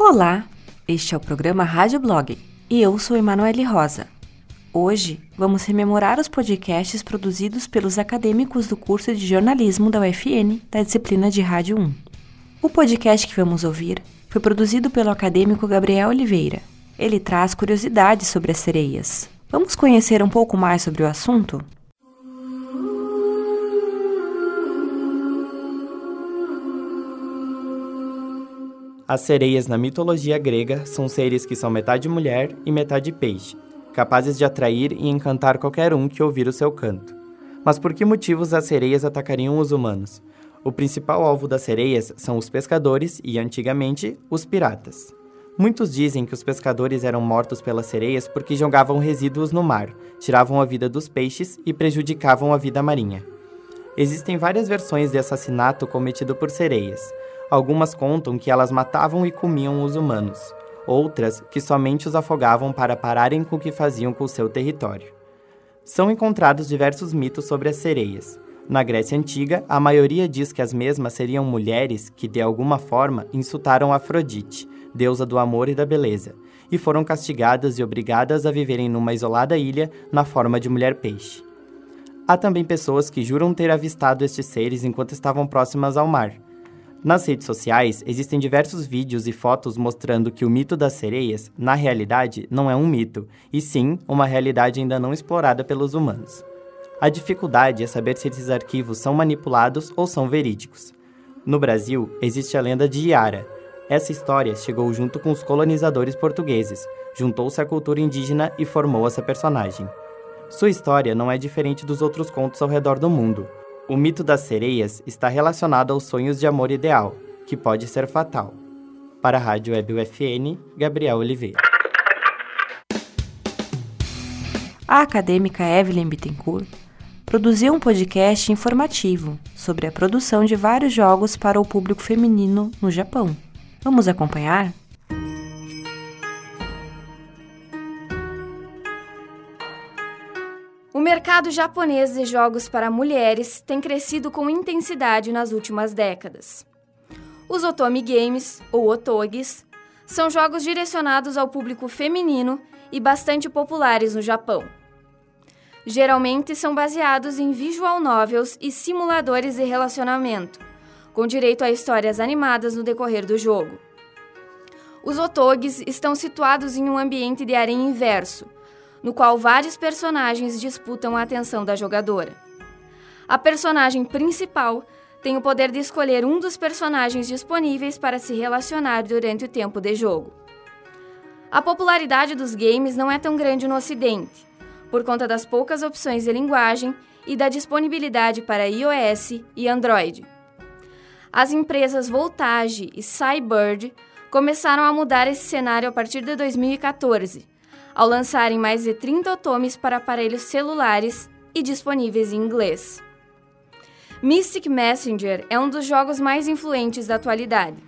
Olá, este é o programa Rádio Blog e eu sou Emanuele Rosa. Hoje vamos rememorar os podcasts produzidos pelos acadêmicos do curso de jornalismo da UFN da disciplina de Rádio 1. O podcast que vamos ouvir foi produzido pelo acadêmico Gabriel Oliveira. Ele traz curiosidades sobre as sereias. Vamos conhecer um pouco mais sobre o assunto? As sereias na mitologia grega são seres que são metade mulher e metade peixe, capazes de atrair e encantar qualquer um que ouvir o seu canto. Mas por que motivos as sereias atacariam os humanos? O principal alvo das sereias são os pescadores e, antigamente, os piratas. Muitos dizem que os pescadores eram mortos pelas sereias porque jogavam resíduos no mar, tiravam a vida dos peixes e prejudicavam a vida marinha. Existem várias versões de assassinato cometido por sereias. Algumas contam que elas matavam e comiam os humanos, outras que somente os afogavam para pararem com o que faziam com o seu território. São encontrados diversos mitos sobre as sereias. Na Grécia Antiga, a maioria diz que as mesmas seriam mulheres que, de alguma forma, insultaram Afrodite, deusa do amor e da beleza, e foram castigadas e obrigadas a viverem numa isolada ilha na forma de mulher-peixe. Há também pessoas que juram ter avistado estes seres enquanto estavam próximas ao mar. Nas redes sociais, existem diversos vídeos e fotos mostrando que o mito das sereias, na realidade, não é um mito, e sim uma realidade ainda não explorada pelos humanos. A dificuldade é saber se esses arquivos são manipulados ou são verídicos. No Brasil, existe a lenda de Iara. Essa história chegou junto com os colonizadores portugueses, juntou-se à cultura indígena e formou essa personagem. Sua história não é diferente dos outros contos ao redor do mundo. O mito das sereias está relacionado aos sonhos de amor ideal, que pode ser fatal. Para a Rádio Web UFN, Gabriel Oliveira. A acadêmica Evelyn Bittencourt produziu um podcast informativo sobre a produção de vários jogos para o público feminino no Japão. Vamos acompanhar? Mercado japonês de jogos para mulheres tem crescido com intensidade nas últimas décadas. Os Otomi Games, ou Otogis, são jogos direcionados ao público feminino e bastante populares no Japão. Geralmente são baseados em visual novels e simuladores de relacionamento, com direito a histórias animadas no decorrer do jogo. Os Otogis estão situados em um ambiente de arém inverso, no qual vários personagens disputam a atenção da jogadora. A personagem principal tem o poder de escolher um dos personagens disponíveis para se relacionar durante o tempo de jogo. A popularidade dos games não é tão grande no Ocidente, por conta das poucas opções de linguagem e da disponibilidade para iOS e Android. As empresas Voltage e Cybird começaram a mudar esse cenário a partir de 2014, ao lançarem mais de 30 otomes para aparelhos celulares e disponíveis em inglês. Mystic Messenger é um dos jogos mais influentes da atualidade.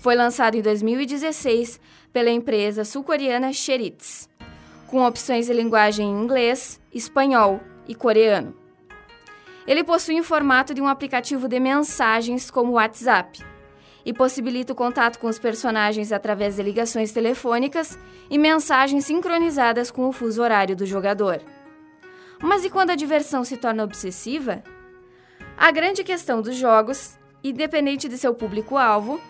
Foi lançado em 2016 pela empresa sul-coreana Sheritz, com opções de linguagem em inglês, espanhol e coreano. Ele possui o formato de um aplicativo de mensagens como o WhatsApp e possibilita o contato com os personagens através de ligações telefônicas e mensagens sincronizadas com o fuso horário do jogador. Mas e quando a diversão se torna obsessiva? A grande questão dos jogos, independente de seu público-alvo,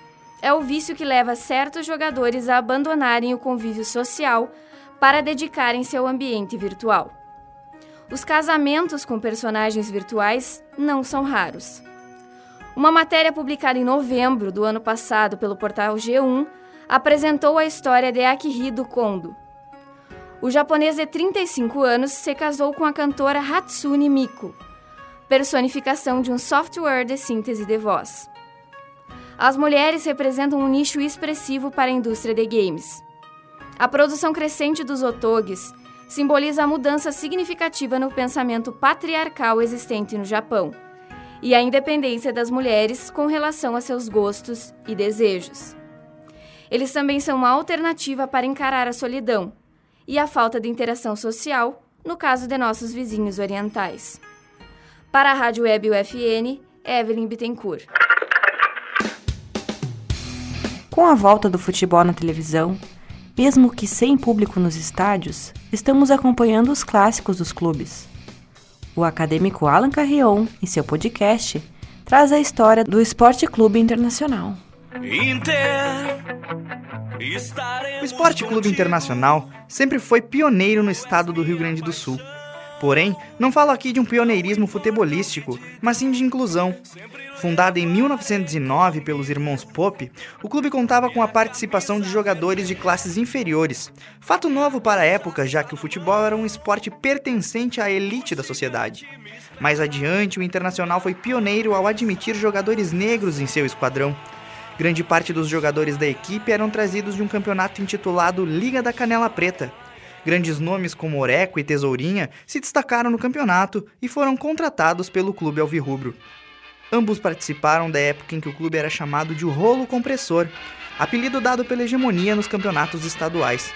é o vício que leva certos jogadores a abandonarem o convívio social para dedicarem-se ao ambiente virtual. Os casamentos com personagens virtuais não são raros. Uma matéria publicada em novembro do ano passado pelo portal G1 apresentou a história de Akihiro Kondo. O japonês de 35 anos se casou com a cantora Hatsune Miku, personificação de um software de síntese de voz. As mulheres representam um nicho expressivo para a indústria de games. A produção crescente dos otoges simboliza a mudança significativa no pensamento patriarcal existente no Japão e a independência das mulheres com relação a seus gostos e desejos. Eles também são uma alternativa para encarar a solidão e a falta de interação social, no caso de nossos vizinhos orientais. Para a Rádio Web UFN, Evelyn Bittencourt. Com a volta do futebol na televisão, mesmo que sem público nos estádios, estamos acompanhando os clássicos dos clubes. O acadêmico Alan Carrion, em seu podcast, traz a história do Esporte Clube Internacional. O Esporte Clube Internacional sempre foi pioneiro no estado do Rio Grande do Sul. Porém, não falo aqui de um pioneirismo futebolístico, mas sim de inclusão. Fundado em 1909 pelos irmãos Pope, o clube contava com a participação de jogadores de classes inferiores. Fato novo para a época, já que o futebol era um esporte pertencente à elite da sociedade. Mais adiante, o Internacional foi pioneiro ao admitir jogadores negros em seu esquadrão. Grande parte dos jogadores da equipe eram trazidos de um campeonato intitulado Liga da Canela Preta, Grandes nomes como Oreco e Tesourinha se destacaram no campeonato e foram contratados pelo clube alvirrubro. Ambos participaram da época em que o clube era chamado de Rolo Compressor, apelido dado pela hegemonia nos campeonatos estaduais.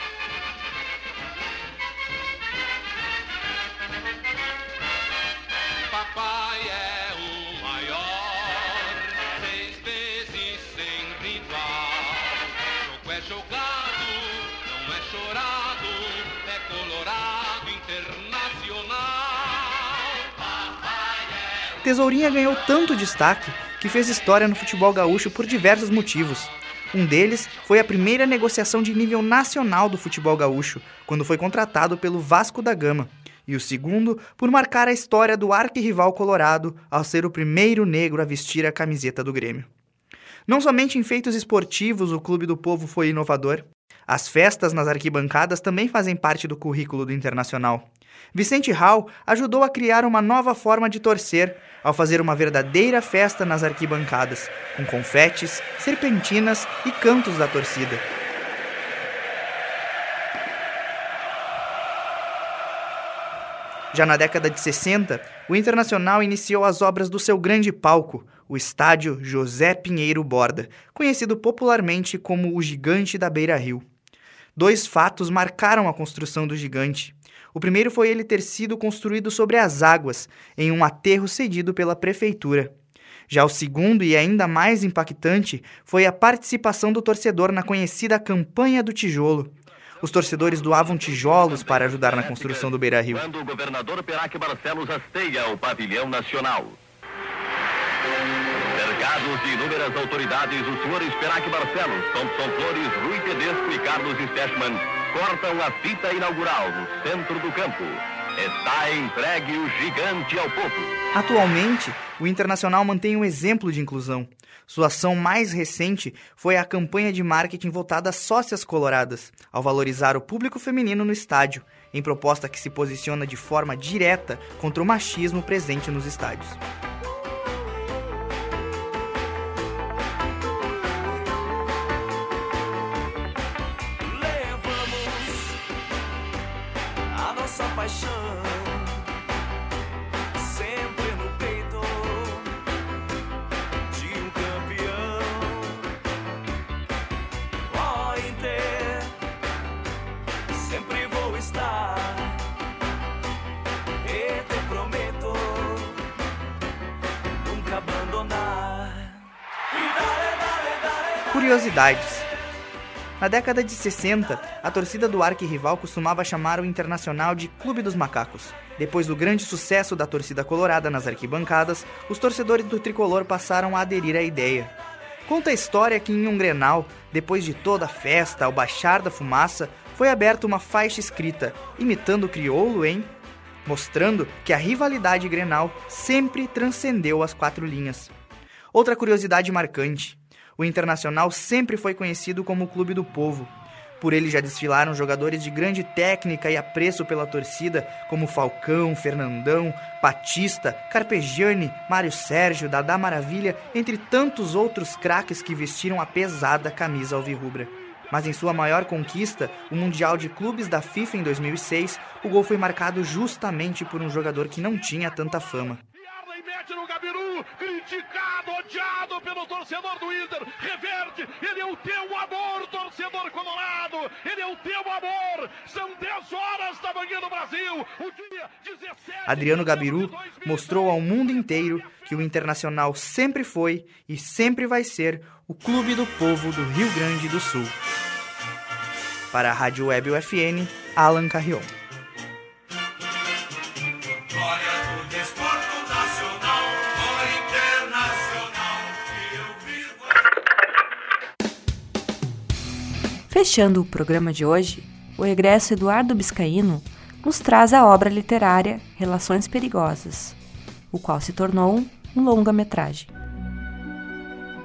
Tesourinha ganhou tanto destaque que fez história no futebol gaúcho por diversos motivos. Um deles foi a primeira negociação de nível nacional do futebol gaúcho, quando foi contratado pelo Vasco da Gama. E o segundo, por marcar a história do arquirrival colorado ao ser o primeiro negro a vestir a camiseta do Grêmio. Não somente em feitos esportivos o Clube do Povo foi inovador, as festas nas arquibancadas também fazem parte do currículo do Internacional. Vicente Hall ajudou a criar uma nova forma de torcer, ao fazer uma verdadeira festa nas arquibancadas, com confetes, serpentinas e cantos da torcida. Já na década de 60, o Internacional iniciou as obras do seu grande palco, o estádio José Pinheiro Borda, conhecido popularmente como o Gigante da Beira Rio. Dois fatos marcaram a construção do gigante. O primeiro foi ele ter sido construído sobre as águas, em um aterro cedido pela prefeitura. Já o segundo e ainda mais impactante foi a participação do torcedor na conhecida Campanha do Tijolo. Os torcedores doavam tijolos para ajudar na construção do Beira Rio. Quando o governador Barcelos o pavilhão nacional. Cercados de inúmeras autoridades, os senhores Peraque Barcelos, Thompson Flores, Rui Tedesco e Carlos Stechman cortam a fita inaugural no centro do campo. Está entregue o gigante ao povo. Atualmente, o Internacional mantém um exemplo de inclusão. Sua ação mais recente foi a campanha de marketing voltada às sócias coloradas, ao valorizar o público feminino no estádio, em proposta que se posiciona de forma direta contra o machismo presente nos estádios. Curiosidades. Na década de 60, a torcida do arquirrival costumava chamar o Internacional de Clube dos Macacos. Depois do grande sucesso da torcida colorada nas arquibancadas, os torcedores do tricolor passaram a aderir à ideia. Conta a história que em um Grenal, depois de toda a festa, ao baixar da fumaça, foi aberta uma faixa escrita, imitando o crioulo em mostrando que a rivalidade Grenal sempre transcendeu as quatro linhas. Outra curiosidade marcante: o Internacional sempre foi conhecido como o Clube do Povo. Por ele já desfilaram jogadores de grande técnica e apreço pela torcida, como Falcão, Fernandão, Batista, Carpegiani, Mário Sérgio, Dadá Maravilha, entre tantos outros craques que vestiram a pesada camisa alvirrubra. Mas em sua maior conquista, o Mundial de Clubes da FIFA em 2006, o gol foi marcado justamente por um jogador que não tinha tanta fama mete no Gabiru, criticado, odiado pelo torcedor do Inter, reverte, ele é o teu amor, torcedor colorado, ele é o teu amor, são 10 horas da manhã no Brasil, o dia 17... Adriano Gabiru mostrou ao mundo inteiro que o Internacional sempre foi e sempre vai ser o clube do povo do Rio Grande do Sul. Para a Rádio Web UFN, Alan Carrion. Fechando o programa de hoje, o egresso Eduardo Biscaíno nos traz a obra literária Relações Perigosas, o qual se tornou um longa-metragem.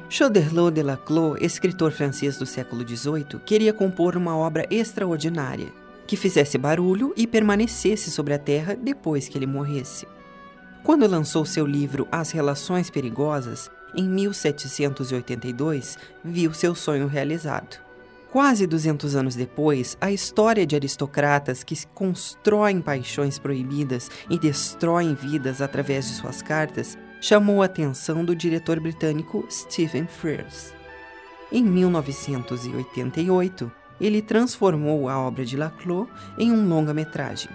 Choderlos de Laclos, escritor francês do século XVIII, queria compor uma obra extraordinária, que fizesse barulho e permanecesse sobre a terra depois que ele morresse. Quando lançou seu livro As Relações Perigosas, em 1782, viu seu sonho realizado. Quase 200 anos depois, a história de aristocratas que constroem paixões proibidas e destroem vidas através de suas cartas chamou a atenção do diretor britânico Stephen Frears. Em 1988, ele transformou a obra de Laclos em um longa-metragem.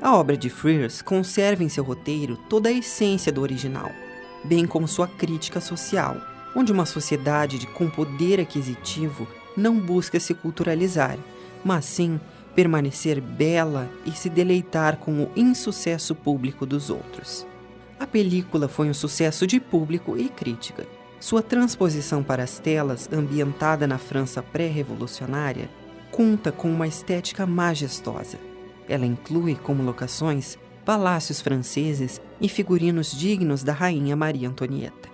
A obra de Frears conserva em seu roteiro toda a essência do original, bem como sua crítica social, onde uma sociedade de, com poder aquisitivo não busca se culturalizar, mas sim permanecer bela e se deleitar com o insucesso público dos outros. A película foi um sucesso de público e crítica. Sua transposição para as telas, ambientada na França pré-revolucionária, conta com uma estética majestosa. Ela inclui como locações palácios franceses e figurinos dignos da rainha Maria Antonieta.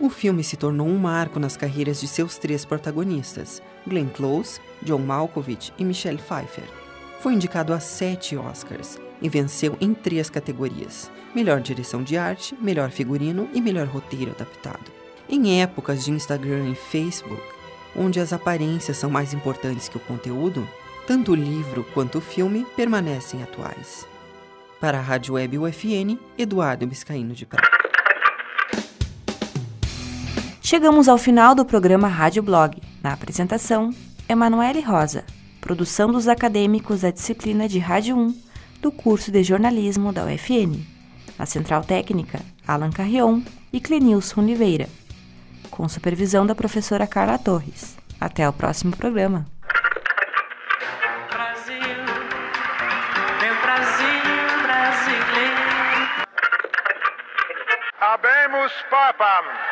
O filme se tornou um marco nas carreiras de seus três protagonistas, Glenn Close, John Malkovich e Michelle Pfeiffer. Foi indicado a sete Oscars e venceu em três categorias: melhor direção de arte, melhor figurino e melhor roteiro adaptado. Em épocas de Instagram e Facebook, onde as aparências são mais importantes que o conteúdo, tanto o livro quanto o filme permanecem atuais. Para a Rádio Web UFN, Eduardo Biscaíno de Prata. Chegamos ao final do programa Rádio Blog. Na apresentação, Emanuele Rosa, produção dos acadêmicos da disciplina de Rádio 1 do curso de jornalismo da UFN. Na central técnica, Alan Carrion e Clenilson Oliveira, com supervisão da professora Carla Torres. Até o próximo programa. Brasil, meu Brasil brasileiro. Habemus Papam.